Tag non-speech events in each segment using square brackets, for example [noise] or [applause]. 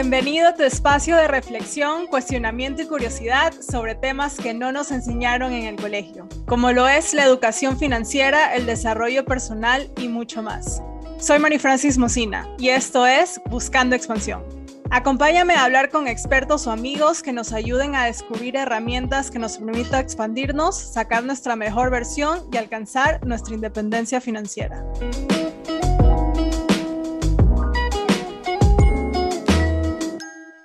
Bienvenido a tu espacio de reflexión, cuestionamiento y curiosidad sobre temas que no nos enseñaron en el colegio, como lo es la educación financiera, el desarrollo personal y mucho más. Soy Mari Francis Mocina y esto es Buscando Expansión. Acompáñame a hablar con expertos o amigos que nos ayuden a descubrir herramientas que nos permitan expandirnos, sacar nuestra mejor versión y alcanzar nuestra independencia financiera.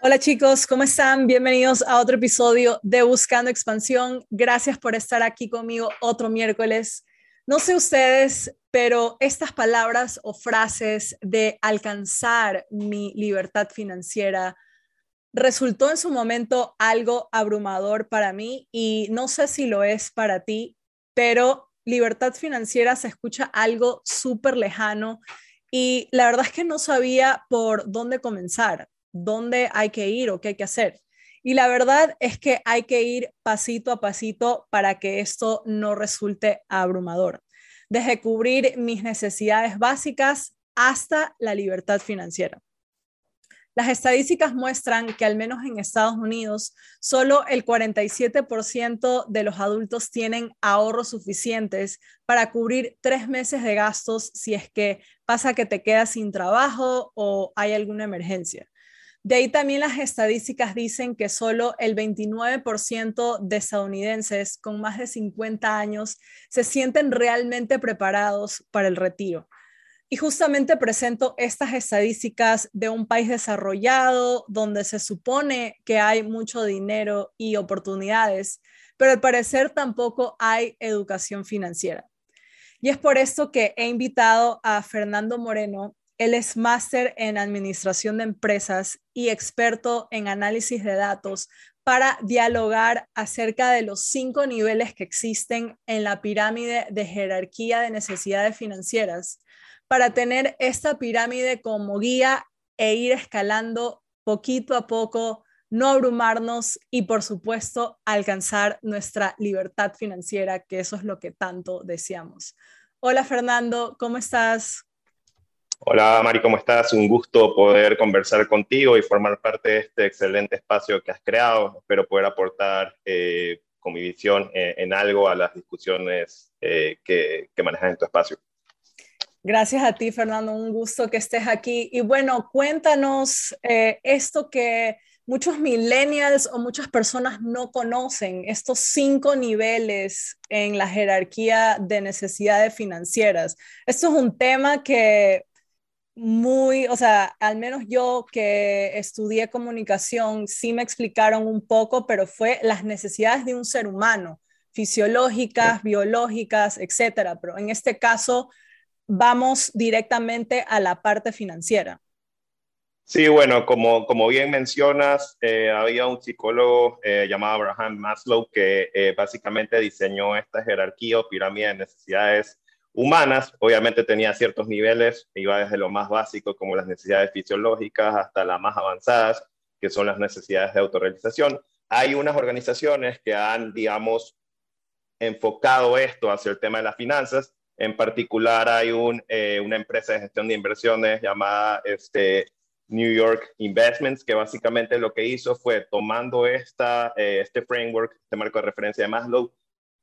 Hola chicos, ¿cómo están? Bienvenidos a otro episodio de Buscando Expansión. Gracias por estar aquí conmigo otro miércoles. No sé ustedes, pero estas palabras o frases de alcanzar mi libertad financiera resultó en su momento algo abrumador para mí y no sé si lo es para ti, pero libertad financiera se escucha algo súper lejano y la verdad es que no sabía por dónde comenzar dónde hay que ir o qué hay que hacer. Y la verdad es que hay que ir pasito a pasito para que esto no resulte abrumador. Desde cubrir mis necesidades básicas hasta la libertad financiera. Las estadísticas muestran que al menos en Estados Unidos, solo el 47% de los adultos tienen ahorros suficientes para cubrir tres meses de gastos si es que pasa que te quedas sin trabajo o hay alguna emergencia. De ahí también las estadísticas dicen que solo el 29% de estadounidenses con más de 50 años se sienten realmente preparados para el retiro. Y justamente presento estas estadísticas de un país desarrollado donde se supone que hay mucho dinero y oportunidades, pero al parecer tampoco hay educación financiera. Y es por esto que he invitado a Fernando Moreno, él es máster en administración de empresas y experto en análisis de datos para dialogar acerca de los cinco niveles que existen en la pirámide de jerarquía de necesidades financieras, para tener esta pirámide como guía e ir escalando poquito a poco, no abrumarnos y por supuesto alcanzar nuestra libertad financiera, que eso es lo que tanto deseamos. Hola Fernando, ¿cómo estás? Hola Mari, ¿cómo estás? Un gusto poder conversar contigo y formar parte de este excelente espacio que has creado. Espero poder aportar eh, con mi visión eh, en algo a las discusiones eh, que, que manejas en tu espacio. Gracias a ti, Fernando. Un gusto que estés aquí. Y bueno, cuéntanos esto que muchos millennials o muchas personas no conocen, estos cinco niveles en la jerarquía de necesidades financieras. Esto es un tema que muy, o sea, al menos yo que estudié comunicación, sí me explicaron un poco, pero fue las necesidades de un ser humano, fisiológicas, biológicas, etcétera. Pero en este caso, vamos directamente a la parte financiera. Sí, bueno, como, como bien mencionas, eh, había un psicólogo eh, llamado Abraham Maslow que eh, básicamente diseñó esta jerarquía o pirámide de necesidades humanas, obviamente tenía ciertos niveles, iba desde lo más básico como las necesidades fisiológicas hasta las más avanzadas, que son las necesidades de autorrealización. Hay unas organizaciones que han, digamos, enfocado esto hacia el tema de las finanzas. En particular, hay eh, una empresa de gestión de inversiones llamada este, New York Investments, que básicamente lo que hizo fue tomando esta, eh, este framework, este marco de referencia de Maslow,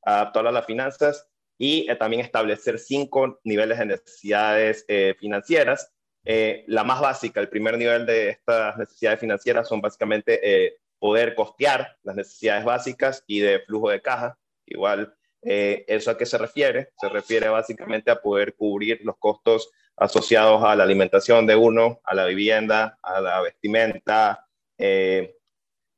adaptarlo a las finanzas y eh, también establecer cinco niveles de necesidades eh, financieras. Eh, la más básica, el primer nivel de estas necesidades financieras son básicamente poder costear las necesidades básicas y de flujo de caja. Igual, ¿eso a qué se refiere? Se refiere básicamente a poder cubrir los costos asociados a la alimentación de uno, a la vivienda, a la vestimenta,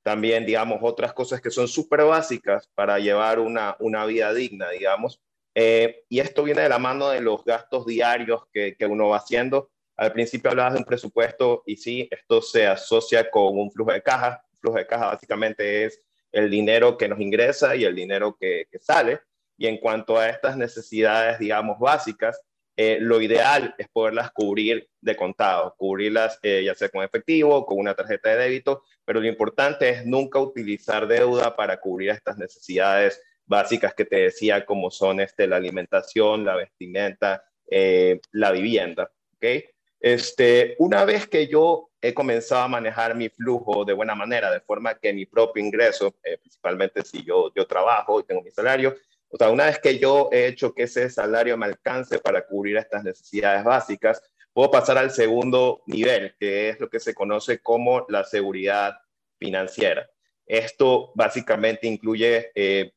también, digamos, otras cosas que son súper básicas para llevar una, una vida digna, digamos, eh, y esto viene de la mano de los gastos diarios que, uno va haciendo. Al principio hablabas de un presupuesto y sí, esto se asocia con un flujo de caja. El flujo de caja básicamente es el dinero que nos ingresa y el dinero que, sale. Y en cuanto a estas necesidades, digamos, básicas, eh, lo ideal es poderlas cubrir de contado, cubrirlas eh, ya sea con efectivo, con una tarjeta de débito, pero lo importante es nunca utilizar deuda para cubrir estas necesidades básicas que te decía, como son este, la alimentación, la vestimenta, eh, la vivienda. ¿okay? Este, una vez que yo he comenzado a manejar mi flujo de buena manera, de forma que mi propio ingreso, eh, principalmente si yo, yo trabajo y tengo mi salario, o sea, una vez que yo he hecho que ese salario me alcance para cubrir estas necesidades básicas, puedo pasar al segundo nivel, que es lo que se conoce como la seguridad financiera. Esto básicamente incluye eh,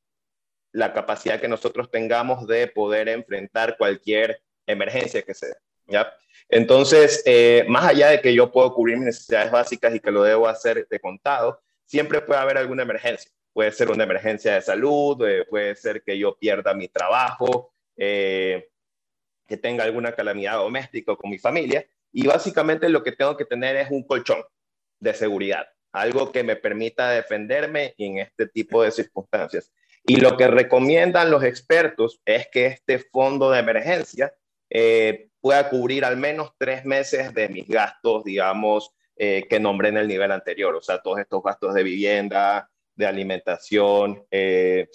la capacidad que nosotros tengamos de poder enfrentar cualquier emergencia que sea. ¿ya? Entonces, eh, más allá de que yo puedo cubrir mis necesidades básicas y que lo debo hacer de contado, siempre puede haber alguna emergencia. Puede ser una emergencia de salud, eh, puede ser que yo pierda mi trabajo, eh, que tenga alguna calamidad doméstica con mi familia. Y básicamente lo que tengo que tener es un colchón de seguridad, algo que me permita defenderme en este tipo de circunstancias. Y lo que recomiendan los expertos es que este fondo de emergencia eh, pueda cubrir al menos tres meses de mis gastos, digamos, eh, que nombré en el nivel anterior, o sea, todos estos gastos de vivienda, de alimentación, eh,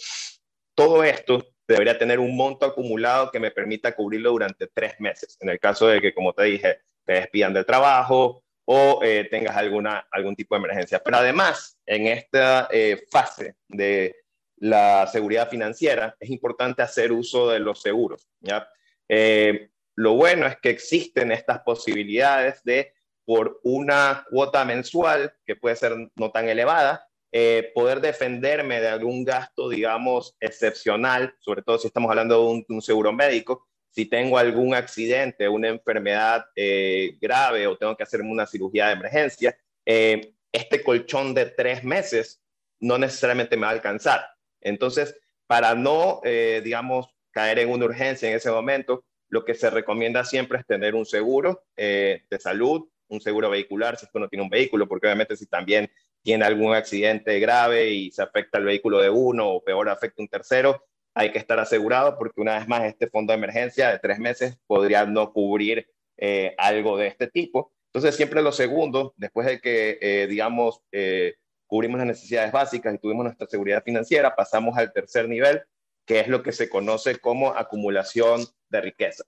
todo esto debería tener un monto acumulado que me permita cubrirlo durante tres meses, en el caso de que, como te dije, te despidan del trabajo o tengas alguna, algún tipo de emergencia. Pero además, en esta fase de la seguridad financiera, es importante hacer uso de los seguros, ¿ya? Lo bueno es que existen estas posibilidades de, por una cuota mensual, que puede ser no tan elevada, eh, poder defenderme de algún gasto, digamos, excepcional, sobre todo si estamos hablando de un, seguro médico, si tengo algún accidente, una enfermedad eh, grave o tengo que hacerme una cirugía de emergencia, eh, este colchón de tres meses no necesariamente me va a alcanzar. Entonces, para no, digamos, caer en una urgencia en ese momento, lo que se recomienda siempre es tener un seguro eh, de salud, un seguro vehicular si es que uno tiene un vehículo, porque obviamente si también tiene algún accidente grave y se afecta el vehículo de uno o peor afecta un tercero, hay que estar asegurado porque una vez más este fondo de emergencia de tres meses podría no cubrir eh, algo de este tipo. Entonces siempre lo segundo, después de que, eh, digamos, cubrimos las necesidades básicas y tuvimos nuestra seguridad financiera, pasamos al tercer nivel, que es lo que se conoce como acumulación de riqueza.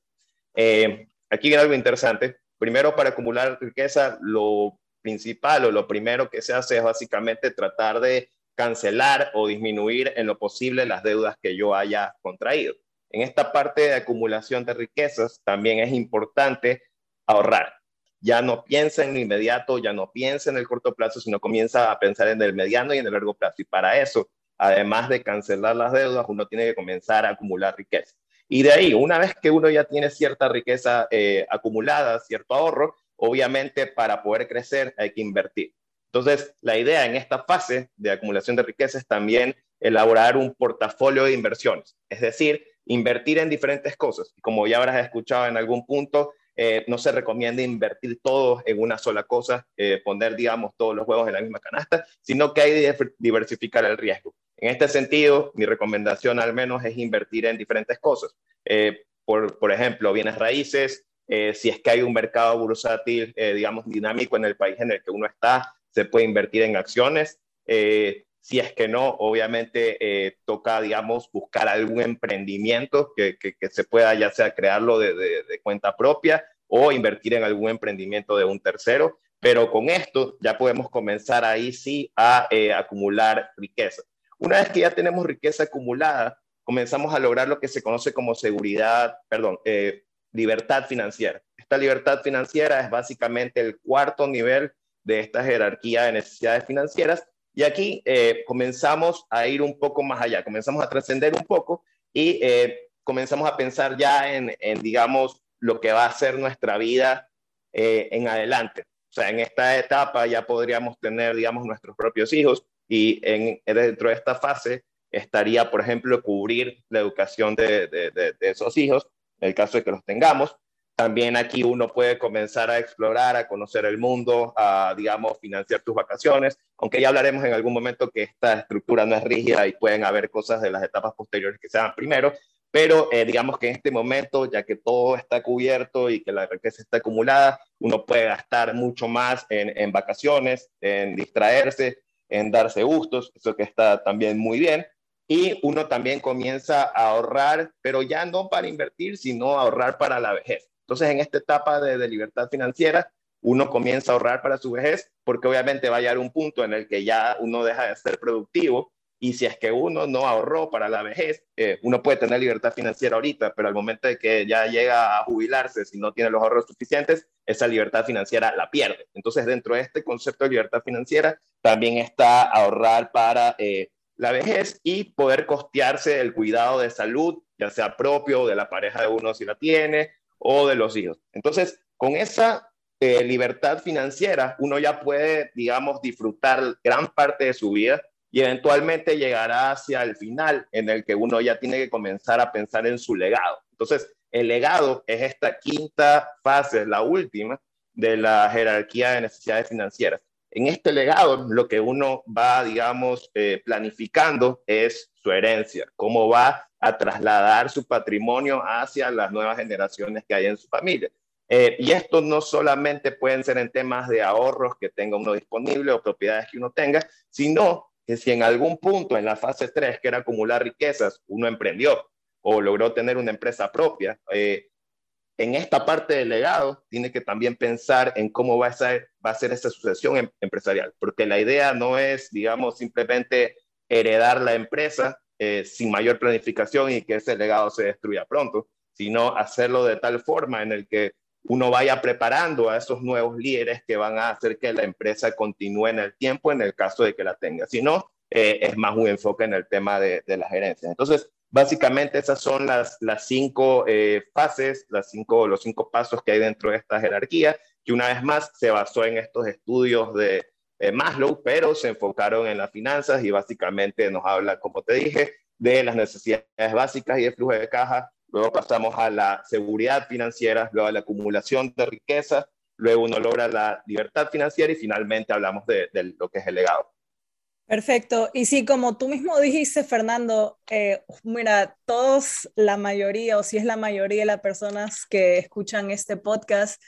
Eh, aquí viene algo interesante. Primero, para acumular riqueza, lo principal o lo primero que se hace es básicamente tratar de cancelar o disminuir en lo posible las deudas que yo haya contraído. En esta parte de acumulación de riquezas también es importante ahorrar. Ya no piensa en lo inmediato, ya no piensa en el corto plazo, sino comienza a pensar en el mediano y en el largo plazo. Y para eso además de cancelar las deudas, uno tiene que comenzar a acumular riqueza. Y de ahí, una vez que uno ya tiene cierta riqueza eh, acumulada, cierto ahorro, obviamente para poder crecer hay que invertir. Entonces, la idea en esta fase de acumulación de riqueza es también elaborar un portafolio de inversiones, es decir, invertir en diferentes cosas. Como ya habrás escuchado en algún punto, eh, no se recomienda invertir todo en una sola cosa, eh, poner, digamos, todos los huevos en la misma canasta, sino que hay que diversificar el riesgo. En este sentido, mi recomendación al menos es invertir en diferentes cosas. Eh, por, por, ejemplo, bienes raíces, si es que hay un mercado bursátil, digamos, dinámico en el país en el que uno está, se puede invertir en acciones. Si es que no, obviamente toca, digamos, buscar algún emprendimiento que, que, se pueda ya sea crearlo de, de, cuenta propia o invertir en algún emprendimiento de un tercero. Pero con esto ya podemos comenzar ahí sí a acumular riqueza. Una vez que ya tenemos riqueza acumulada, comenzamos a lograr lo que se conoce como seguridad, perdón, eh, libertad financiera. Esta libertad financiera es básicamente el cuarto nivel de esta jerarquía de necesidades financieras. Y aquí eh, comenzamos a ir un poco más allá, comenzamos a trascender un poco y eh, comenzamos a pensar ya en, digamos, lo que va a ser nuestra vida en adelante. O sea, en esta etapa ya podríamos tener, digamos, nuestros propios hijos, y en, dentro de esta fase estaría, por ejemplo, cubrir la educación de, de, esos hijos, en el caso de que los tengamos. También aquí uno puede comenzar a explorar, a conocer el mundo, a, digamos, financiar tus vacaciones, aunque ya hablaremos en algún momento que esta estructura no es rígida y pueden haber cosas de las etapas posteriores que sean primero, pero eh, digamos que en este momento, ya que todo está cubierto y que la riqueza está acumulada, uno puede gastar mucho más en, en vacaciones, en distraerse, en darse gustos, eso que está también muy bien. Y uno también comienza a ahorrar, pero ya no para invertir, sino ahorrar para la vejez. Entonces, en esta etapa de, libertad financiera, uno comienza a ahorrar para su vejez, porque obviamente va a llegar un punto en el que ya uno deja de ser productivo y si es que uno no ahorró para la vejez, eh, uno puede tener libertad financiera ahorita, pero al momento de que ya llega a jubilarse, si no tiene los ahorros suficientes, esa libertad financiera la pierde. Entonces, dentro de este concepto de libertad financiera, también está ahorrar para eh, la vejez y poder costearse el cuidado de salud, ya sea propio o de la pareja de uno si la tiene, o de los hijos. Entonces, con esa eh, libertad financiera, uno ya puede, digamos, disfrutar gran parte de su vida y eventualmente llegará hacia el final en el que uno ya tiene que comenzar a pensar en su legado. Entonces, el legado es esta quinta fase, la última de la jerarquía de necesidades financieras. En este legado, lo que uno va, digamos, eh, planificando es su herencia, cómo va a trasladar su patrimonio hacia las nuevas generaciones que hay en su familia. Eh, y esto no solamente pueden ser en temas de ahorros que tenga uno disponible o propiedades que uno tenga, sino que si en algún punto en la fase 3, que era acumular riquezas, uno emprendió o logró tener una empresa propia, eh, en esta parte del legado tiene que también pensar en cómo va a ser, va a ser esa sucesión em, empresarial, porque la idea no es, digamos, simplemente heredar la empresa eh, sin mayor planificación y que ese legado se destruya pronto, sino hacerlo de tal forma en el que uno vaya preparando a esos nuevos líderes que van a hacer que la empresa continúe en el tiempo en el caso de que la tenga. Si no, eh, es más un enfoque en el tema de, de las. Entonces, básicamente esas son las, las cinco eh, fases, las cinco, los cinco pasos que hay dentro de esta jerarquía, que una vez más se basó en estos estudios de Maslow, pero se enfocaron en las finanzas y básicamente nos habla, como te dije, de las necesidades básicas y de flujo de caja, luego pasamos a la seguridad financiera, luego a la acumulación de riqueza, luego uno logra la libertad financiera y finalmente hablamos de, lo que es el legado. Perfecto. Y sí, como tú mismo dijiste, Fernando, eh, mira, todos, la mayoría, o si es la mayoría de las personas que escuchan este podcast,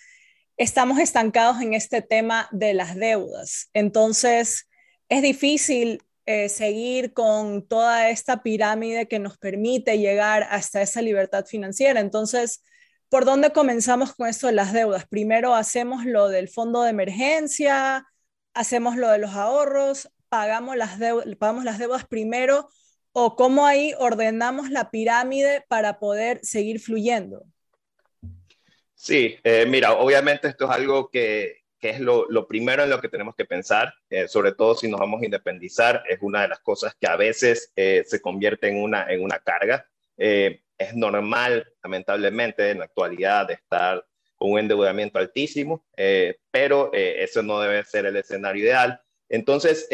estamos estancados en este tema de las deudas. Entonces, es difícil eh, seguir con toda esta pirámide que nos permite llegar hasta esa libertad financiera. Entonces, ¿por dónde comenzamos con esto de las deudas? Primero hacemos lo del fondo de emergencia, hacemos lo de los ahorros, pagamos las, pagamos las deudas primero o cómo ahí ordenamos la pirámide para poder seguir fluyendo. Sí, eh, mira, obviamente esto es algo que, es lo, primero en lo que tenemos que pensar, eh, sobre todo si nos vamos a independizar, es una de las cosas que a veces eh, se convierte en una, en una carga. Es normal, lamentablemente, en la actualidad estar con un endeudamiento altísimo, pero eso no debe ser el escenario ideal. Entonces,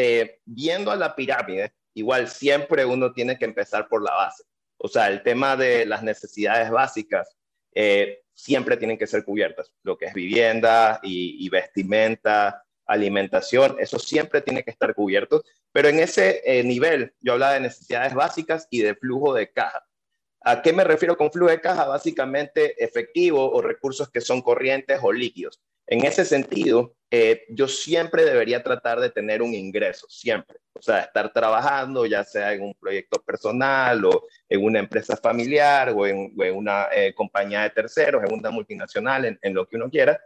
viendo a la pirámide, igual siempre uno tiene que empezar por la base. O sea, el tema de las necesidades básicas siempre tienen que ser cubiertas, lo que es vivienda y, vestimenta, alimentación, eso siempre tiene que estar cubierto, pero en ese eh, nivel yo hablaba de necesidades básicas y de flujo de caja. ¿A qué me refiero con flujo de caja? Básicamente efectivo o recursos que son corrientes o líquidos. En ese sentido, eh, yo siempre debería tratar de tener un ingreso, siempre. O sea, estar trabajando, ya sea en un proyecto personal o en una empresa familiar o en, una eh, compañía de terceros, en una multinacional, en, en, lo que uno quiera,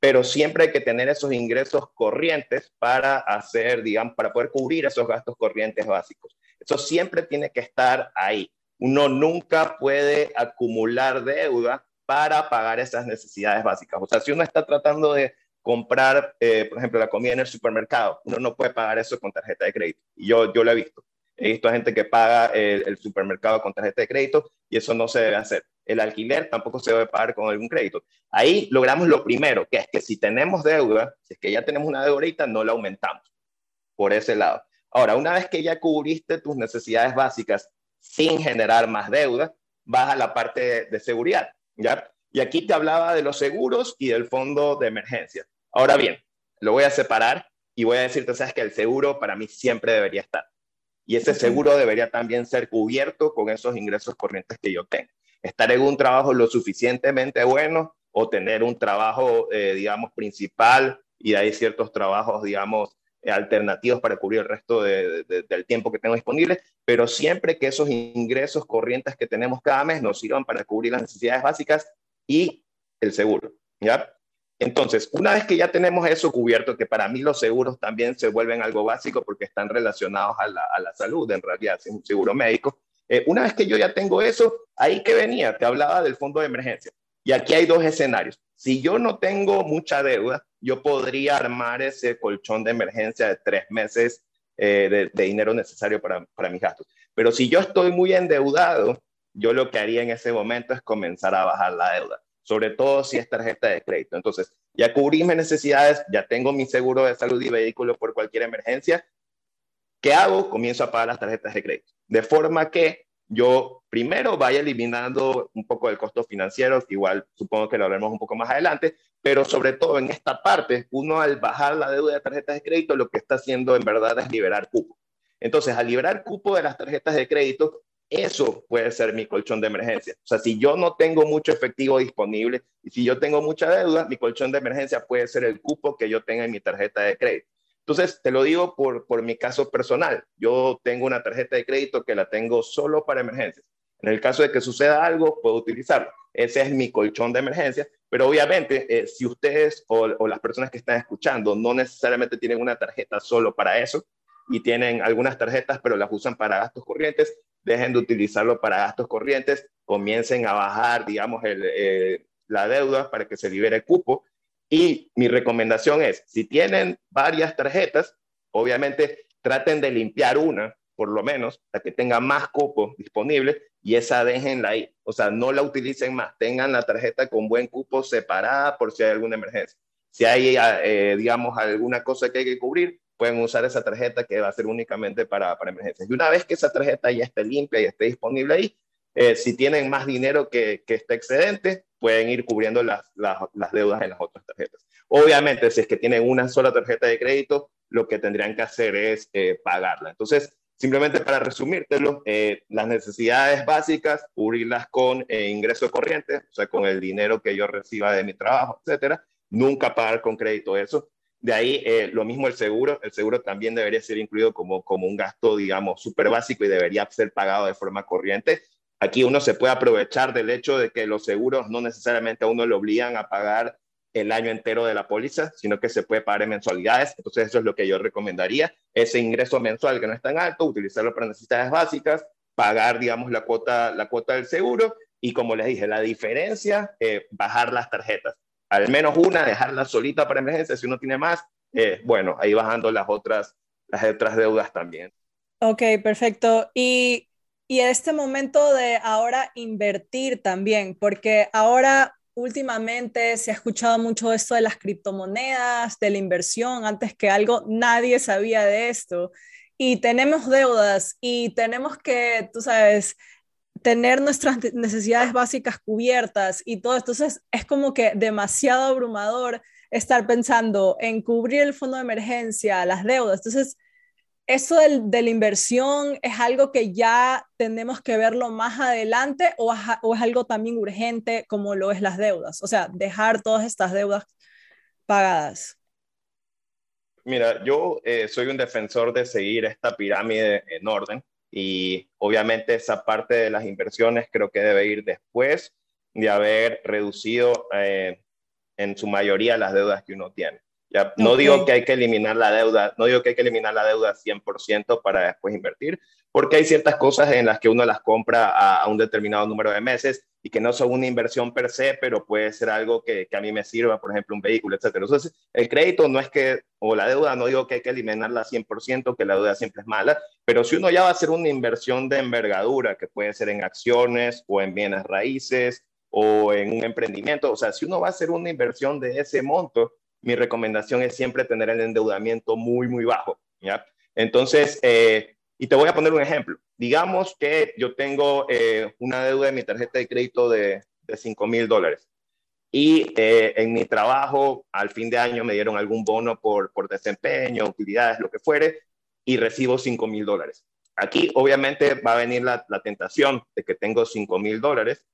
pero siempre hay que tener esos ingresos corrientes para hacer, digamos, para poder cubrir esos gastos corrientes básicos. Eso siempre tiene que estar ahí. Uno nunca puede acumular deuda para pagar esas necesidades básicas. O sea, si uno está tratando de comprar, eh, por ejemplo, la comida en el supermercado, uno no puede pagar eso con tarjeta de crédito. Y yo, yo lo he visto. He visto a gente que paga el, supermercado con tarjeta de crédito y eso no se debe hacer. El alquiler tampoco se debe pagar con algún crédito. Ahí logramos lo primero, que es que si tenemos deuda, si es que ya tenemos una deuda no la aumentamos por ese lado. Ahora, una vez que ya cubriste tus necesidades básicas sin generar más deuda, vas a la parte de seguridad. ¿Ya? Y aquí te hablaba de los seguros y del fondo de emergencia. Ahora bien, lo voy a separar y voy a decirte, sabes que el seguro para mí siempre debería estar. Y ese seguro debería también ser cubierto con esos ingresos corrientes que yo tengo. Estar en un trabajo lo suficientemente bueno o tener un trabajo, eh, digamos, principal y hay ciertos trabajos, digamos, alternativos para cubrir el resto del tiempo que tengo disponible, pero siempre que esos ingresos corrientes que tenemos cada mes nos sirvan para cubrir las necesidades básicas y el seguro, ¿ya? Entonces, una vez que ya tenemos eso cubierto, que para mí los seguros también se vuelven algo básico porque están relacionados a la, salud, en realidad, es un seguro médico. Eh, una vez que yo ya tengo eso, ahí que venía, te hablaba del fondo de emergencia. Y aquí hay dos escenarios. Si yo no tengo mucha deuda, yo podría armar ese colchón de emergencia de tres meses eh, de, dinero necesario para, para mis gastos. Pero si yo estoy muy endeudado, yo lo que haría en ese momento es comenzar a bajar la deuda sobre todo si es tarjeta de crédito. Entonces, ya cubrí mis necesidades, ya tengo mi seguro de salud y vehículo por cualquier emergencia. ¿Qué hago? Comienzo a pagar las tarjetas de crédito. De forma que yo primero vaya eliminando un poco del costo financiero, igual supongo que lo hablaremos un poco más adelante, pero sobre todo en esta parte, uno al bajar la deuda de tarjetas de crédito, lo que está haciendo en verdad es liberar cupo. Entonces, al liberar cupo de las tarjetas de crédito, eso puede ser mi colchón de emergencia. O sea, si yo no tengo mucho efectivo disponible y si yo tengo mucha deuda, mi colchón de emergencia puede ser el cupo que yo tenga en mi tarjeta de crédito. Entonces, te lo digo por, por mi caso personal. Yo tengo una tarjeta de crédito que la tengo solo para emergencias. En el caso de que suceda algo, puedo utilizarlo. Ese es mi colchón de emergencia. Pero obviamente, eh, si ustedes o, o las personas que están escuchando no necesariamente tienen una tarjeta solo para eso, y tienen algunas tarjetas, pero las usan para gastos corrientes, dejen de utilizarlo para gastos corrientes, comiencen a bajar, digamos, eh, la deuda para que se libere el cupo. Y mi recomendación es, si tienen varias tarjetas, obviamente traten de limpiar una, por lo menos, la que tenga más cupo disponible y esa déjenla ahí. O sea, no la utilicen más, tengan la tarjeta con buen cupo separada por si hay alguna emergencia. Si hay, eh, digamos, alguna cosa que hay que cubrir, pueden usar esa tarjeta que va a ser únicamente para, emergencias. Y una vez que esa tarjeta ya esté limpia y esté disponible ahí, eh, si tienen más dinero que, que excedente, pueden ir cubriendo las, las, deudas en las otras tarjetas. Obviamente, si es que tienen una sola tarjeta de crédito, lo que tendrían que hacer es eh, pagarla. Entonces, simplemente para resumírtelo, eh, las necesidades básicas, cubrirlas con ingresos corrientes, o sea, con el dinero que yo reciba de mi trabajo, etcétera. Nunca pagar con crédito eso. De ahí eh, lo mismo el seguro, el seguro también debería ser incluido como, como un gasto, digamos, súper básico y debería ser pagado de forma corriente. Aquí uno se puede aprovechar del hecho de que los seguros no necesariamente a uno le obligan a pagar el año entero de la póliza, sino que se puede pagar en mensualidades. Entonces eso es lo que yo recomendaría. Ese ingreso mensual que no es tan alto, utilizarlo para necesidades básicas, pagar, digamos, la cuota, la cuota del seguro y como les dije, la diferencia, eh, bajar las tarjetas al menos una, dejarla solita para emergencia. Si uno tiene más, eh, bueno, ahí bajando las otras, las otras deudas también. Ok, perfecto. Y, y este momento de ahora invertir también, porque ahora últimamente se ha escuchado mucho esto de las criptomonedas, de la inversión, antes que algo nadie sabía de esto. Y tenemos deudas y tenemos que, tú sabes, tener nuestras necesidades básicas cubiertas y todo. Entonces es como que demasiado abrumador estar pensando en cubrir el fondo de emergencia, las deudas. Entonces, eso de la inversión es algo que ya tenemos que verlo más adelante o, o, es algo también urgente como lo es las deudas. O sea, dejar todas estas deudas pagadas. Mira, yo eh, soy un defensor de seguir esta pirámide en orden y obviamente esa parte de las inversiones creo que debe ir después de haber reducido eh, en su mayoría las deudas que uno tiene. Ya, no digo que hay que eliminar la deuda, no digo que hay que eliminar la deuda 100% para después invertir, porque hay ciertas cosas en las que uno las compra a, un determinado número de meses y que no son una inversión per se, pero puede ser algo que, que, a mí me sirva, por ejemplo, un vehículo, etc. Entonces, el crédito no es que, o la deuda, no digo que hay que eliminarla 100%, que la deuda siempre es mala, pero si uno ya va a hacer una inversión de envergadura, que puede ser en acciones o en bienes raíces o en un emprendimiento, o sea, si uno va a hacer una inversión de ese monto, mi recomendación es siempre tener el endeudamiento muy, muy bajo, ¿ya? Entonces, eh, y te voy a poner un ejemplo. Digamos que yo tengo eh, una deuda de mi tarjeta de crédito de, de 5 mil dólares y eh, en mi trabajo al fin de año me dieron algún bono por, por desempeño, utilidades, lo que fuere, y recibo 5 mil dólares. Aquí obviamente va a venir la, la tentación de que tengo 5 mil dólares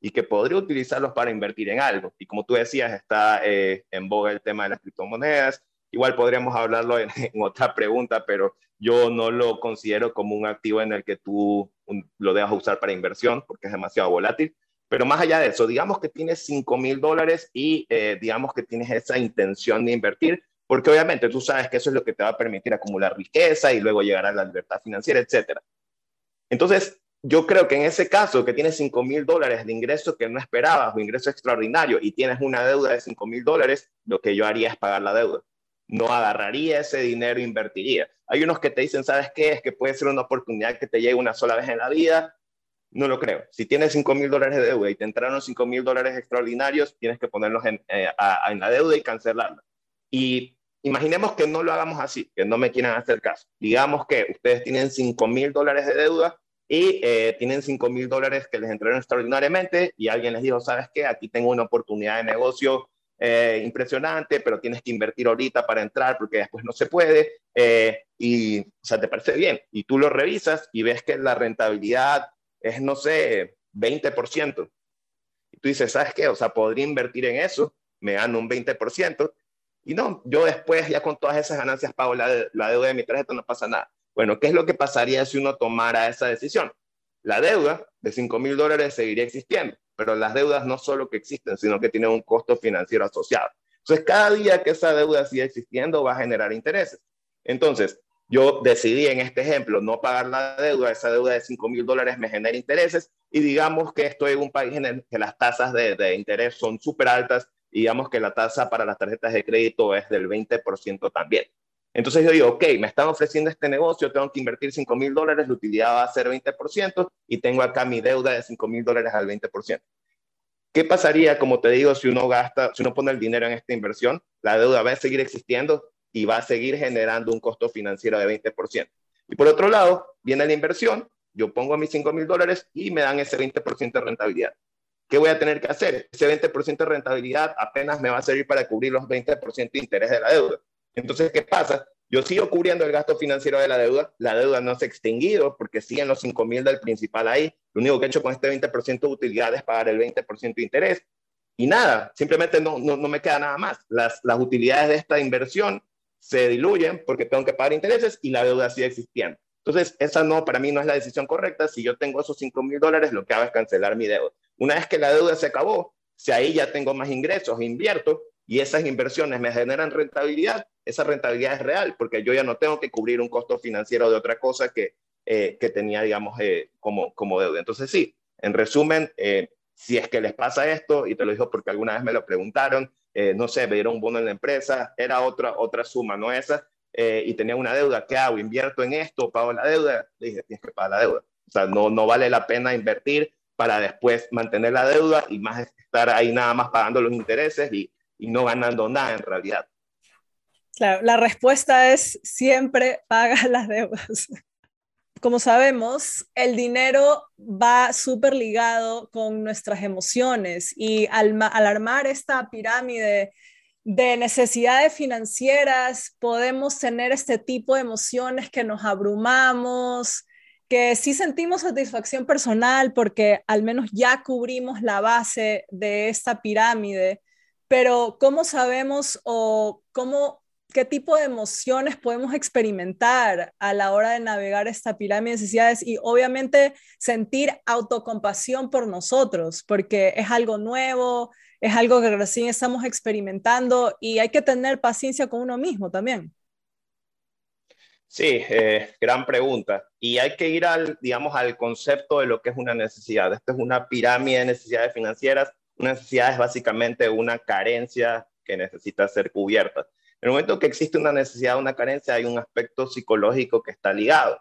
y que podría utilizarlos para invertir en algo. Y como tú decías, está en boga el tema de las criptomonedas, Igual podríamos hablarlo en, otra pregunta, pero yo no lo considero como un activo en el que tú lo dejas usar para inversión porque es demasiado volátil. Pero más allá de eso, digamos que tienes 5 mil dólares y eh, digamos que tienes esa intención de invertir, porque obviamente tú sabes que eso es lo que te va a permitir acumular riqueza y luego llegar a la libertad financiera, etcétera. Entonces, yo creo que en ese caso que tienes 5 mil dólares de ingreso que no esperabas o ingreso extraordinario y tienes una deuda de 5 mil dólares, lo que yo haría es pagar la deuda. No agarraría ese dinero e invertiría. Hay unos que te dicen, ¿sabes qué? Es que puede ser una oportunidad que te llegue una sola vez en la vida. No lo creo. Si tienes 5 mil dólares de deuda y te entraron 5 mil dólares extraordinarios, tienes que ponerlos en, eh, en la deuda y cancelarla. Y imaginemos que no lo hagamos así, que no me quieran hacer caso. Digamos que ustedes tienen 5 mil dólares de deuda y eh, tienen 5 mil dólares que les entraron extraordinariamente y alguien les dijo, ¿sabes qué? Aquí tengo una oportunidad de negocio eh, impresionante, pero tienes que invertir ahorita para entrar porque después no se puede. Eh, y, o sea, te parece bien. Y tú lo revisas y ves que la rentabilidad es, no sé, 20%. Y tú dices, ¿sabes qué? O sea, podría invertir en eso, me gano un 20%. Y no, yo después ya con todas esas ganancias pago la, la deuda de mi tarjeta, no pasa nada. Bueno, ¿qué es lo que pasaría si uno tomara esa decisión? La deuda de 5 mil dólares seguiría existiendo, pero las deudas no solo que existen, sino que tienen un costo financiero asociado. Entonces, cada día que esa deuda siga existiendo va a generar intereses. Entonces, yo decidí en este ejemplo no pagar la deuda, esa deuda de 5 mil dólares me genera intereses y digamos que estoy en un país en el que las tasas de, de interés son súper altas y digamos que la tasa para las tarjetas de crédito es del 20% también. Entonces yo digo, ok, me están ofreciendo este negocio, tengo que invertir 5 mil dólares, la utilidad va a ser 20% y tengo acá mi deuda de 5 mil dólares al 20%. ¿Qué pasaría, como te digo, si uno gasta, si uno pone el dinero en esta inversión? La deuda va a seguir existiendo y va a seguir generando un costo financiero de 20%. Y por otro lado, viene la inversión, yo pongo mis 5 mil dólares y me dan ese 20% de rentabilidad. ¿Qué voy a tener que hacer? Ese 20% de rentabilidad apenas me va a servir para cubrir los 20% de interés de la deuda. Entonces, ¿qué pasa? Yo sigo cubriendo el gasto financiero de la deuda, la deuda no se ha extinguido porque siguen los 5 mil del principal ahí. Lo único que he hecho con este 20% de utilidad es pagar el 20% de interés. Y nada, simplemente no, no, no me queda nada más. Las, las utilidades de esta inversión se diluyen porque tengo que pagar intereses y la deuda sigue existiendo. Entonces, esa no, para mí no es la decisión correcta. Si yo tengo esos 5 mil dólares, lo que hago es cancelar mi deuda. Una vez que la deuda se acabó, si ahí ya tengo más ingresos, invierto, y esas inversiones me generan rentabilidad, esa rentabilidad es real porque yo ya no tengo que cubrir un costo financiero de otra cosa que, eh, que tenía, digamos, eh, como, como deuda. Entonces, sí, en resumen, eh, si es que les pasa esto, y te lo digo porque alguna vez me lo preguntaron, no sé, me dieron un bono en la empresa, era otra, otra suma, no esa, y tenía una deuda, ¿qué hago? ¿Invierto en esto? ¿Pago la deuda? Le dije, tienes que pagar la deuda. O sea, no, no vale la pena invertir para después mantener la deuda y más estar ahí nada más pagando los intereses y, y no ganando nada en realidad. Claro, la respuesta es siempre paga [laughs] las deudas. Como sabemos, el dinero va súper ligado con nuestras emociones y al, al armar esta pirámide de necesidades financieras podemos tener este tipo de emociones que nos abrumamos, que sí sentimos satisfacción personal porque al menos ya cubrimos la base de esta pirámide, pero ¿cómo sabemos o cómo, qué tipo de emociones podemos experimentar a la hora de navegar esta pirámide de necesidades y obviamente sentir autocompasión por nosotros, porque es algo nuevo, es algo que recién estamos experimentando y hay que tener paciencia con uno mismo también. Sí, eh, gran pregunta. Y hay que ir al, digamos, al concepto de lo que es una necesidad. Esto es una pirámide de necesidades financieras una necesidad es básicamente una carencia que necesita ser cubierta. El momento que existe una necesidad, una carencia, hay un aspecto psicológico que está ligado.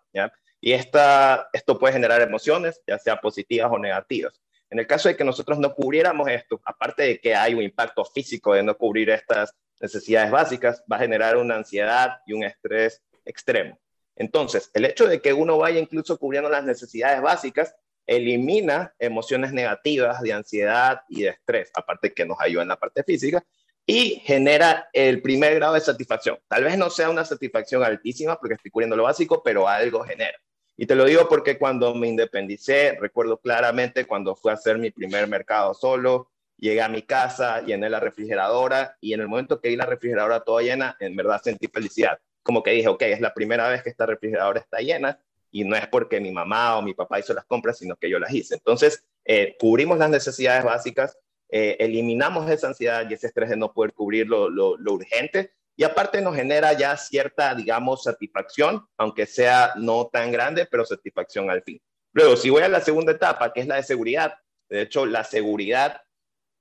Y esta, esto puede generar emociones, ya sea positivas o negativas. En el caso de que nosotros no cubriéramos esto, aparte de que hay un impacto físico de no cubrir estas necesidades básicas, va a generar una ansiedad y un estrés extremo. Entonces, el hecho de que uno vaya incluso cubriendo las necesidades básicas elimina emociones negativas de ansiedad y de estrés, aparte que nos ayuda en la parte física, y genera el primer grado de satisfacción. Tal vez no sea una satisfacción altísima porque estoy cubriendo lo básico, pero algo genera. Y te lo digo porque cuando me independicé, recuerdo claramente cuando fui a hacer mi primer mercado solo, llegué a mi casa, llené la refrigeradora y en el momento que vi la refrigeradora toda llena, en verdad sentí felicidad. Como que dije, ok, es la primera vez que esta refrigeradora está llena y no es porque mi mamá o mi papá hizo las compras, sino que yo las hice. Entonces, eh, cubrimos las necesidades básicas, eh, eliminamos esa ansiedad y ese estrés de no poder cubrir lo, lo, urgente y aparte nos genera ya cierta, digamos, satisfacción, aunque sea no tan grande, pero satisfacción al fin. Luego, si voy a la segunda etapa, que es la de seguridad, de hecho, la seguridad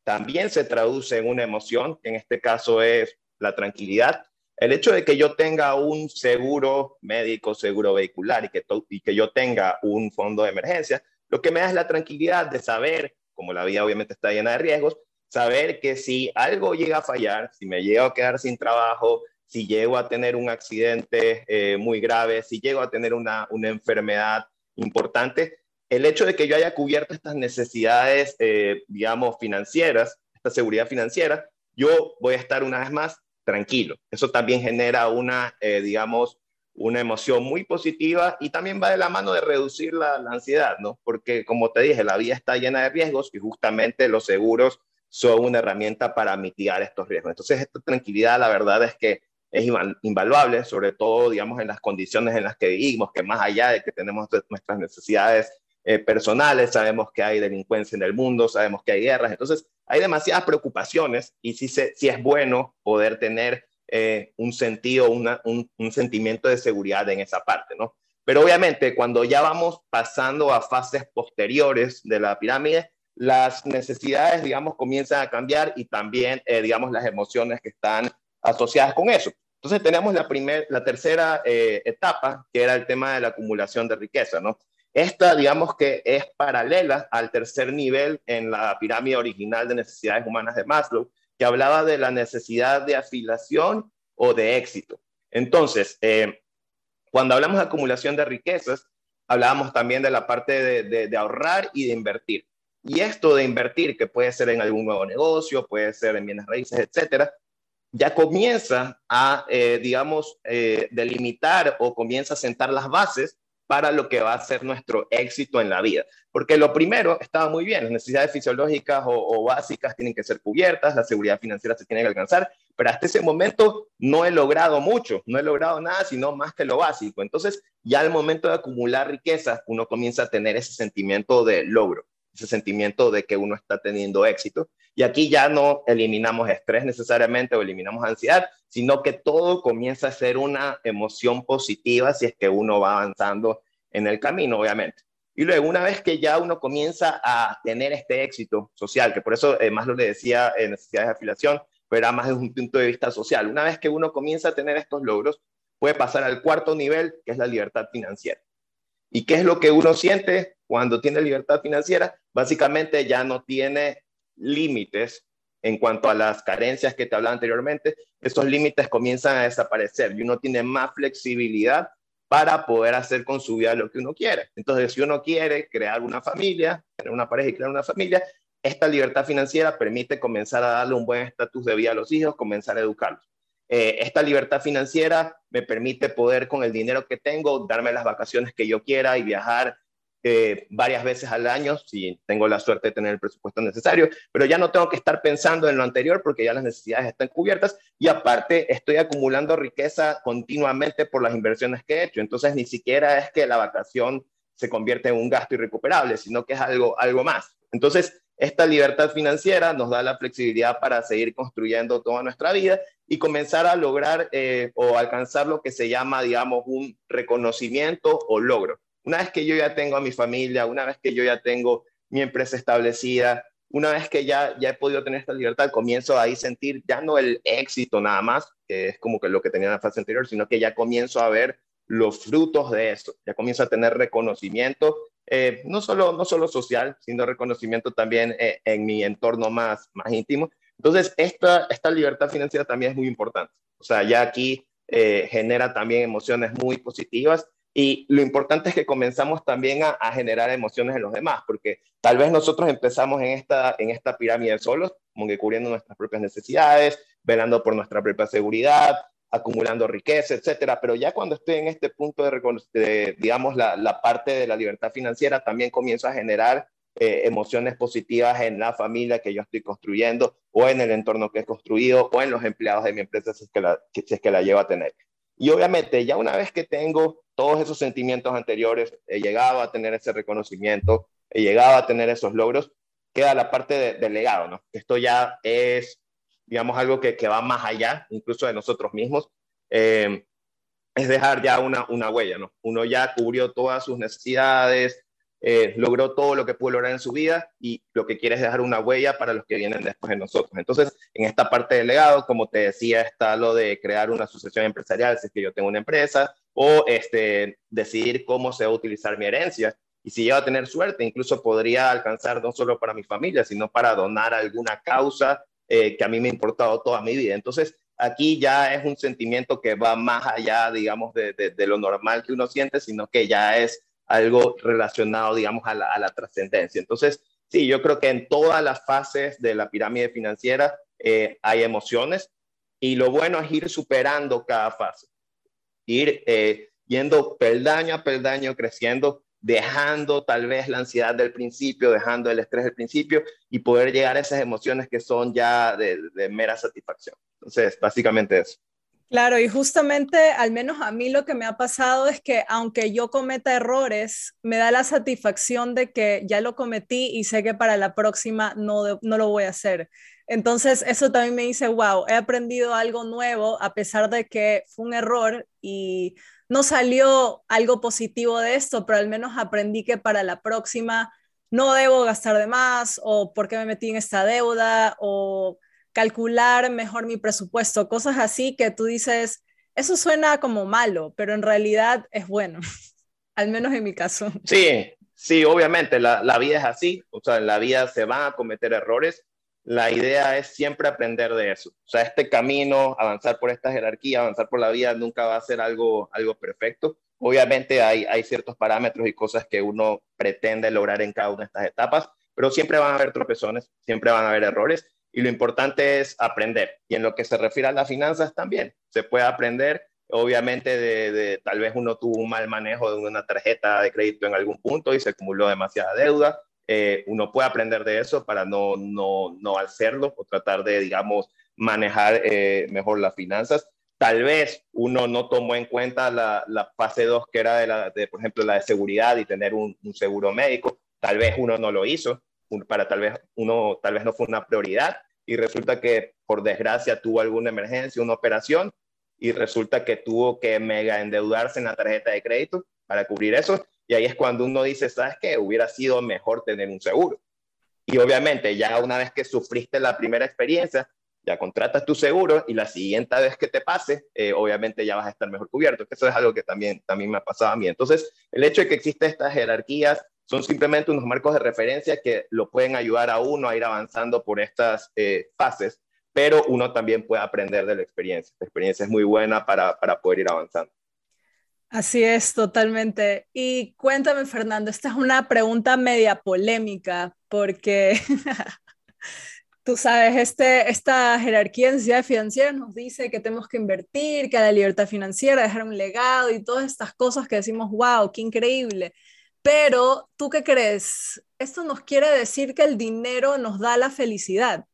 también se traduce en una emoción, que en este caso es la tranquilidad. El hecho de que yo tenga un seguro médico, seguro vehicular y que, y que yo tenga un fondo de emergencia, lo que me da es la tranquilidad de saber, como la vida obviamente está llena de riesgos, saber que si algo llega a fallar, si me llego a quedar sin trabajo, si llego a tener un accidente eh, muy grave, si llego a tener una, una enfermedad importante, el hecho de que yo haya cubierto estas necesidades, eh, digamos, financieras, esta seguridad financiera, yo voy a estar una vez más tranquilo. Eso también genera una, eh, digamos, una emoción muy positiva y también va de la mano de reducir la, ansiedad, ¿no? Porque como te dije, la vida está llena de riesgos y justamente los seguros son una herramienta para mitigar estos riesgos. Entonces, esta tranquilidad, la verdad es que es invaluable, sobre todo, digamos, en las condiciones en las que vivimos, que más allá de que tenemos nuestras necesidades eh, personales, sabemos que hay delincuencia en el mundo, sabemos que hay guerras, entonces hay demasiadas preocupaciones y sí, se, es bueno poder tener eh, un sentido, un, sentimiento de seguridad en esa parte, ¿no? Pero obviamente cuando ya vamos pasando a fases posteriores de la pirámide, las necesidades, digamos, comienzan a cambiar y también, eh, digamos, las emociones que están asociadas con eso. Entonces tenemos la, primer, la tercera etapa, que era el tema de la acumulación de riqueza, ¿no? Esta, digamos que es paralela al tercer nivel en la pirámide original de necesidades humanas de Maslow, que hablaba de la necesidad de afiliación o de éxito. Entonces, eh, cuando hablamos de acumulación de riquezas, hablábamos también de la parte de, ahorrar y de invertir. Y esto de invertir, que puede ser en algún nuevo negocio, puede ser en bienes raíces, etcétera, ya comienza a, eh, digamos, eh, delimitar o comienza a sentar las bases para lo que va a ser nuestro éxito en la vida. Porque lo primero estaba muy bien, las necesidades fisiológicas o, básicas tienen que ser cubiertas, la seguridad financiera se tiene que alcanzar, pero hasta ese momento no he logrado mucho, no he logrado nada, sino más que lo básico. Entonces, ya al momento de acumular riquezas, uno comienza a tener ese sentimiento de logro, ese sentimiento de que uno está teniendo éxito. Y aquí ya no eliminamos estrés necesariamente o eliminamos ansiedad, sino que todo comienza a ser una emoción positiva si es que uno va avanzando en el camino, obviamente. Y luego, una vez que ya uno comienza a tener este éxito social, que por eso eh, más lo le decía en necesidades de afiliación, pero era más desde un punto de vista social. Una vez que uno comienza a tener estos logros, puede pasar al cuarto nivel, que es la libertad financiera. ¿Y qué es lo que uno siente cuando tiene libertad financiera? Básicamente ya no tiene límites en cuanto a las carencias que te hablaba anteriormente, esos límites comienzan a desaparecer y uno tiene más flexibilidad para poder hacer con su vida lo que uno quiere. Entonces, si uno quiere crear una familia, tener una pareja y crear una familia, esta libertad financiera permite comenzar a darle un buen estatus de vida a los hijos, comenzar a educarlos. Eh, esta libertad financiera me permite poder con el dinero que tengo darme las vacaciones que yo quiera y viajar eh, varias veces al año, si tengo la suerte de tener el presupuesto necesario, pero ya no tengo que estar pensando en lo anterior porque ya las necesidades están cubiertas y aparte estoy acumulando riqueza continuamente por las inversiones que he hecho. Entonces ni siquiera es que la vacación se convierte en un gasto irrecuperable, sino que es algo, algo más. Entonces, esta libertad financiera nos da la flexibilidad para seguir construyendo toda nuestra vida y comenzar a lograr eh, o alcanzar lo que se llama, digamos, un reconocimiento o logro. Una vez que yo ya tengo a mi familia, una vez que yo ya tengo mi empresa establecida, una vez que ya, ya he podido tener esta libertad, comienzo ahí a sentir ya no el éxito nada más, que es como que lo que tenía en la fase anterior, sino que ya comienzo a ver los frutos de eso, ya comienzo a tener reconocimiento, eh, no, solo, no solo social, sino reconocimiento también eh, en mi entorno más, más íntimo. Entonces, esta, esta libertad financiera también es muy importante. O sea, ya aquí eh, genera también emociones muy positivas y lo importante es que comenzamos también a, generar emociones en los demás, porque tal vez nosotros empezamos en esta, en esta pirámide solos, como que cubriendo nuestras propias necesidades, velando por nuestra propia seguridad, acumulando riqueza, etcétera. Pero ya cuando estoy en este punto de, digamos, la, la, parte de la libertad financiera, también comienzo a generar eh, emociones positivas en la familia que yo estoy construyendo, o en el entorno que he construido, o en los empleados de mi empresa, si es que la, si es que la llevo a tener. Y obviamente, ya una vez que tengo todos esos sentimientos anteriores, he llegado a tener ese reconocimiento, he llegado a tener esos logros, queda la parte del legado, ¿no? Esto ya es, digamos, algo que, que, va más allá, incluso de nosotros mismos. Eh, es dejar ya una, una huella, ¿no? Uno ya cubrió todas sus necesidades, eh, logró todo lo que pudo lograr en su vida y lo que quiere es dejar una huella para los que vienen después de nosotros. Entonces, en esta parte del legado, como te decía, está lo de crear una asociación empresarial, si es que yo tengo una empresa, o este, decidir cómo se va a utilizar mi herencia. Y si yo a tener suerte, incluso podría alcanzar no solo para mi familia, sino para donar alguna causa eh, que a mí me ha importado toda mi vida. Entonces, aquí ya es un sentimiento que va más allá, digamos, de, de lo normal que uno siente, sino que ya es algo relacionado, digamos, a la, trascendencia. Entonces, sí, yo creo que en todas las fases de la pirámide financiera eh, hay emociones y lo bueno es ir superando cada fase, ir eh, yendo peldaño a peldaño, creciendo, dejando tal vez la ansiedad del principio, dejando el estrés del principio y poder llegar a esas emociones que son ya de, de mera satisfacción. Entonces, básicamente eso. Claro, y justamente, al menos a mí lo que me ha pasado es que aunque yo cometa errores, me da la satisfacción de que ya lo cometí y sé que para la próxima no, no lo voy a hacer. Entonces, eso también me dice, wow, he aprendido algo nuevo a pesar de que fue un error y no salió algo positivo de esto, pero al menos aprendí que para la próxima no debo gastar de más o por qué me metí en esta deuda o calcular mejor mi presupuesto, cosas así que tú dices, eso suena como malo, pero en realidad es bueno, [laughs] al menos en mi caso. Sí, sí, obviamente, la, la, vida es así, o sea, en la vida se van a cometer errores, la idea es siempre aprender de eso, o sea, este camino, avanzar por esta jerarquía, avanzar por la vida, nunca va a ser algo, algo perfecto. Obviamente hay, hay ciertos parámetros y cosas que uno pretende lograr en cada una de estas etapas, pero siempre van a haber tropezones, siempre van a haber errores y lo importante es aprender. Y en lo que se refiere a las finanzas también, se puede aprender, obviamente, de, tal vez uno tuvo un mal manejo de una tarjeta de crédito en algún punto y se acumuló demasiada deuda. Eh, uno puede aprender de eso para no, no, no hacerlo o tratar de, digamos, manejar eh, mejor las finanzas. Tal vez uno no tomó en cuenta la, fase 2, que era de, por ejemplo, la de seguridad y tener un seguro médico. Tal vez uno no lo hizo para tal vez uno, tal vez no fue una prioridad y resulta que por desgracia tuvo alguna emergencia, una operación y resulta que tuvo que mega endeudarse en la tarjeta de crédito para cubrir eso. Y ahí es cuando uno dice, ¿sabes qué? Hubiera sido mejor tener un seguro. Y obviamente ya una vez que sufriste la primera experiencia, ya contratas tu seguro y la siguiente vez que te pase, eh, obviamente ya vas a estar mejor cubierto. Eso es algo que también, también me ha pasado a mí. Entonces, el hecho de que existen estas jerarquías son simplemente unos marcos de referencia que lo pueden ayudar a uno a ir avanzando por estas eh, fases, pero uno también puede aprender de la experiencia. La experiencia es muy buena para, para poder ir avanzando. Así es, totalmente. Y cuéntame, Fernando, esta es una pregunta media polémica, porque [laughs] tú sabes, este, esta jerarquía de necesidades financieras nos dice que tenemos que invertir, que la libertad financiera, dejar un legado y todas estas cosas que decimos, wow, qué increíble. Pero, ¿tú qué crees? ¿Esto nos quiere decir que el dinero nos da la felicidad?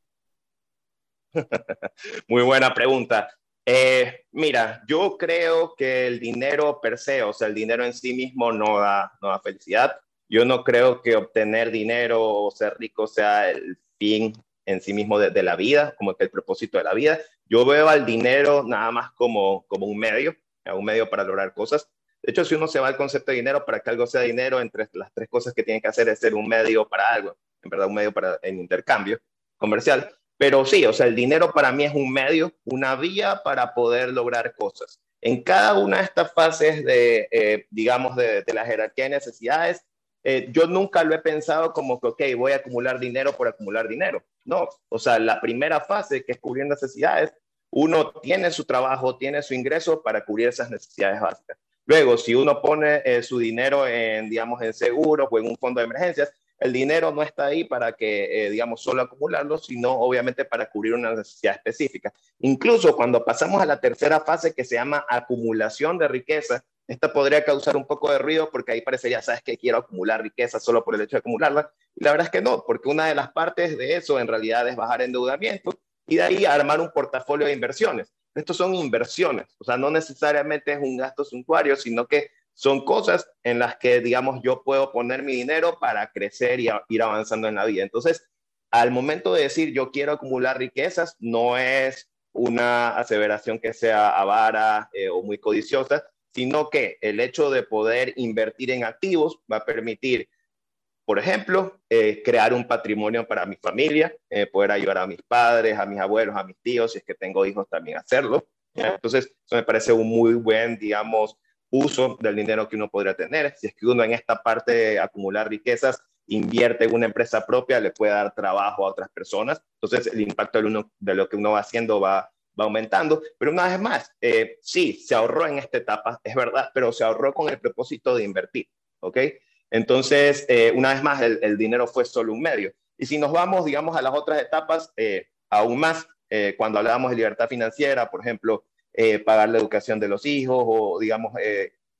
[laughs] Muy buena pregunta. Eh, mira, yo creo que el dinero per se, o sea, el dinero en sí mismo no da, no da felicidad. Yo no creo que obtener dinero o ser rico sea el fin en sí mismo de, la vida, como que el propósito de la vida. Yo veo al dinero nada más como, como un medio, un medio para lograr cosas. De hecho, si uno se va al concepto de dinero, para que algo sea dinero, entre las tres cosas que tiene que hacer es ser un medio para algo, en verdad un medio para el intercambio comercial. Pero sí, o sea, el dinero para mí es un medio, una vía para poder lograr cosas. En cada una de estas fases de, eh, digamos, de, la jerarquía de necesidades, eh, yo nunca lo he pensado como que, ok, voy a acumular dinero por acumular dinero. No, o sea, la primera fase, que es cubrir necesidades, uno tiene su trabajo, tiene su ingreso para cubrir esas necesidades básicas. Luego, si uno pone eh, su dinero en, digamos, en seguros o en un fondo de emergencias, el dinero no está ahí para que, eh, digamos, solo acumularlo, sino obviamente para cubrir una necesidad específica. Incluso cuando pasamos a la tercera fase que se llama acumulación de riqueza, esta podría causar un poco de ruido porque ahí parecería, sabes que quiero acumular riqueza solo por el hecho de acumularla. Y la verdad es que no, porque una de las partes de eso en realidad es bajar endeudamiento y de ahí armar un portafolio de inversiones. Estos son inversiones, o sea, no necesariamente es un gasto suntuario, sino que son cosas en las que, digamos, yo puedo poner mi dinero para crecer y ir avanzando en la vida. Entonces, al momento de decir yo quiero acumular riquezas, no es una aseveración que sea avara eh, o muy codiciosa, sino que el hecho de poder invertir en activos va a permitir, por ejemplo, eh, crear un patrimonio para mi familia, eh, poder ayudar a mis padres, a mis abuelos, a mis tíos, si es que tengo hijos también hacerlo. Entonces, eso me parece un muy buen, digamos, uso del dinero que uno podría tener. Si es que uno en esta parte de acumular riquezas invierte en una empresa propia, le puede dar trabajo a otras personas. Entonces, el impacto de, uno, de lo que uno va haciendo va, va aumentando. Pero una vez más, eh, sí, se ahorró en esta etapa, es verdad, pero se ahorró con el propósito de invertir. ¿Ok? Entonces, eh, una vez más, el, dinero fue solo un medio. Y si nos vamos, digamos, a las otras etapas, eh, aún más, cuando hablábamos de libertad financiera, por ejemplo, pagar la educación de los hijos o, digamos,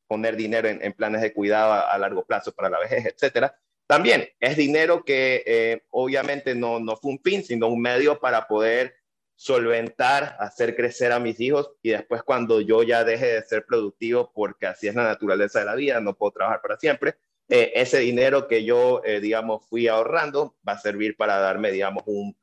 poner dinero en, planes de cuidado a, a, largo plazo para la vejez, etcétera, también es dinero que eh, obviamente no, no fue un fin, sino un medio para poder solventar, hacer crecer a mis hijos y después cuando yo ya deje de ser productivo, porque así es la naturaleza de la vida, no puedo trabajar para siempre, eh, ese dinero que yo, eh, digamos, fui ahorrando va a servir para darme, digamos, un,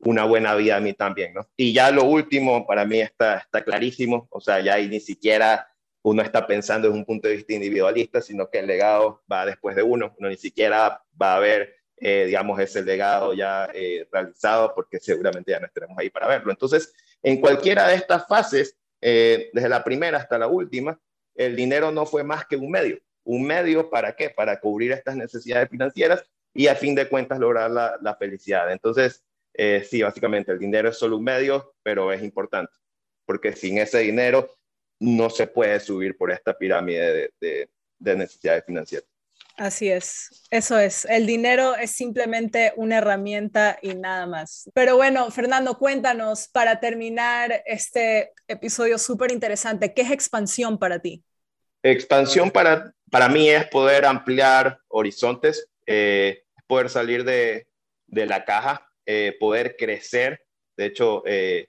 una buena vida a mí también, ¿no? Y ya lo último, para mí está, está clarísimo, o sea, ya ahí ni siquiera uno está pensando desde un punto de vista individualista, sino que el legado va después de uno. Uno ni siquiera va a ver, eh, digamos, ese legado ya eh, realizado porque seguramente ya no estaremos ahí para verlo. Entonces, en cualquiera de estas fases, eh, desde la primera hasta la última, el dinero no fue más que un medio. ¿Un medio para qué? Para cubrir estas necesidades financieras y a fin de cuentas lograr la, la felicidad. Entonces, sí, básicamente el dinero es solo un medio, pero es importante, porque sin ese dinero no se puede subir por esta pirámide de, necesidades financieras. Así es, eso es. El dinero es simplemente una herramienta y nada más. Pero bueno, Fernando, cuéntanos para terminar este episodio súper interesante, ¿qué es expansión para ti? Expansión para, para mí es poder ampliar horizontes, eh, poder salir de, la caja, eh, poder crecer. De hecho, eh,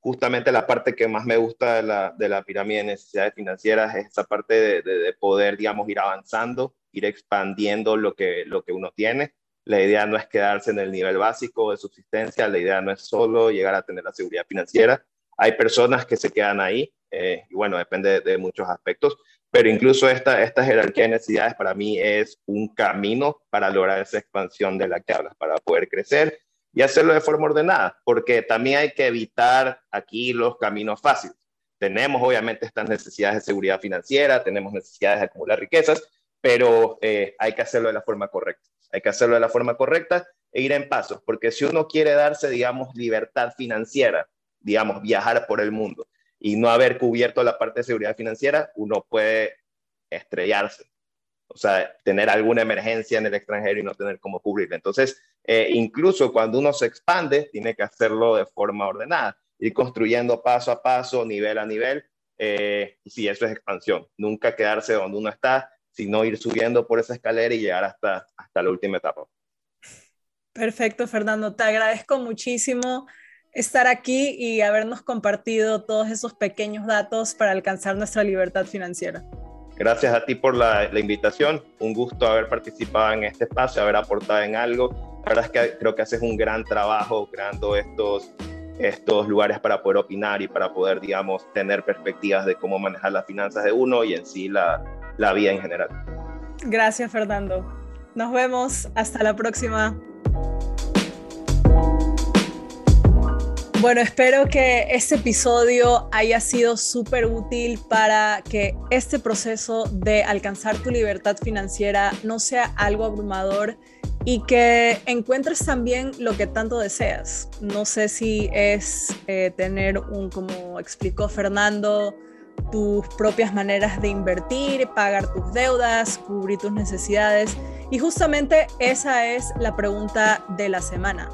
justamente la parte que más me gusta de la, de la pirámide de necesidades financieras es esa parte de, de, poder, digamos, ir avanzando, ir expandiendo lo que, lo que uno tiene. La idea no es quedarse en el nivel básico de subsistencia, la idea no es solo llegar a tener la seguridad financiera. Hay personas que se quedan ahí, eh, y bueno, depende de, muchos aspectos, pero incluso esta, esta jerarquía de necesidades para mí es un camino para lograr esa expansión de la que hablas, para poder crecer y hacerlo de forma ordenada, porque también hay que evitar aquí los caminos fáciles. Tenemos obviamente estas necesidades de seguridad financiera, tenemos necesidades de acumular riquezas, pero eh, hay que hacerlo de la forma correcta. Hay que hacerlo de la forma correcta e ir en pasos, porque si uno quiere darse, digamos, libertad financiera, digamos, viajar por el mundo y no haber cubierto la parte de seguridad financiera, uno puede estrellarse o sea, tener alguna emergencia en el extranjero y no tener cómo cubrirla. Entonces, eh, incluso cuando uno se expande, tiene que hacerlo de forma ordenada, ir construyendo paso a paso, nivel a nivel, eh, y sí, eso es expansión, nunca quedarse donde uno está, sino ir subiendo por esa escalera y llegar hasta, hasta la última etapa. Perfecto, Fernando, te agradezco muchísimo estar aquí y habernos compartido todos esos pequeños datos para alcanzar nuestra libertad financiera. Gracias a ti por la, invitación. Un gusto haber participado en este espacio, haber aportado en algo. La verdad es que creo que haces un gran trabajo creando estos, estos lugares para poder opinar y para poder, digamos, tener perspectivas de cómo manejar las finanzas de uno y en sí la, la vida en general. Gracias, Fernando. Nos vemos. Hasta la próxima. Bueno, espero que este episodio haya sido súper útil para que este proceso de alcanzar tu libertad financiera no sea algo abrumador y que encuentres también lo que tanto deseas. No sé si es eh, tener un, como explicó Fernando, tus propias maneras de invertir, pagar tus deudas, cubrir tus necesidades. Y justamente esa es la pregunta de la semana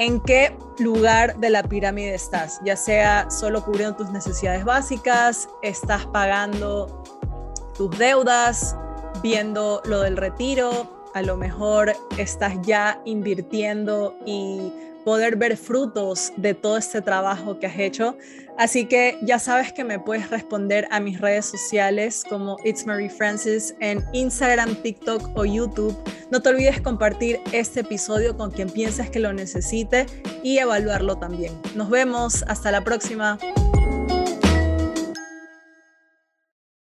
en qué lugar de la pirámide estás, ya sea solo cubriendo tus necesidades básicas, estás pagando tus deudas, viendo lo del retiro, a lo mejor estás ya invirtiendo y poder ver frutos de todo este trabajo que has hecho. Así que ya sabes que me puedes responder a mis redes sociales como It's Mary Francis en Instagram, TikTok o YouTube. No te olvides compartir este episodio con quien pienses que lo necesite y evaluarlo también. Nos vemos, hasta la próxima.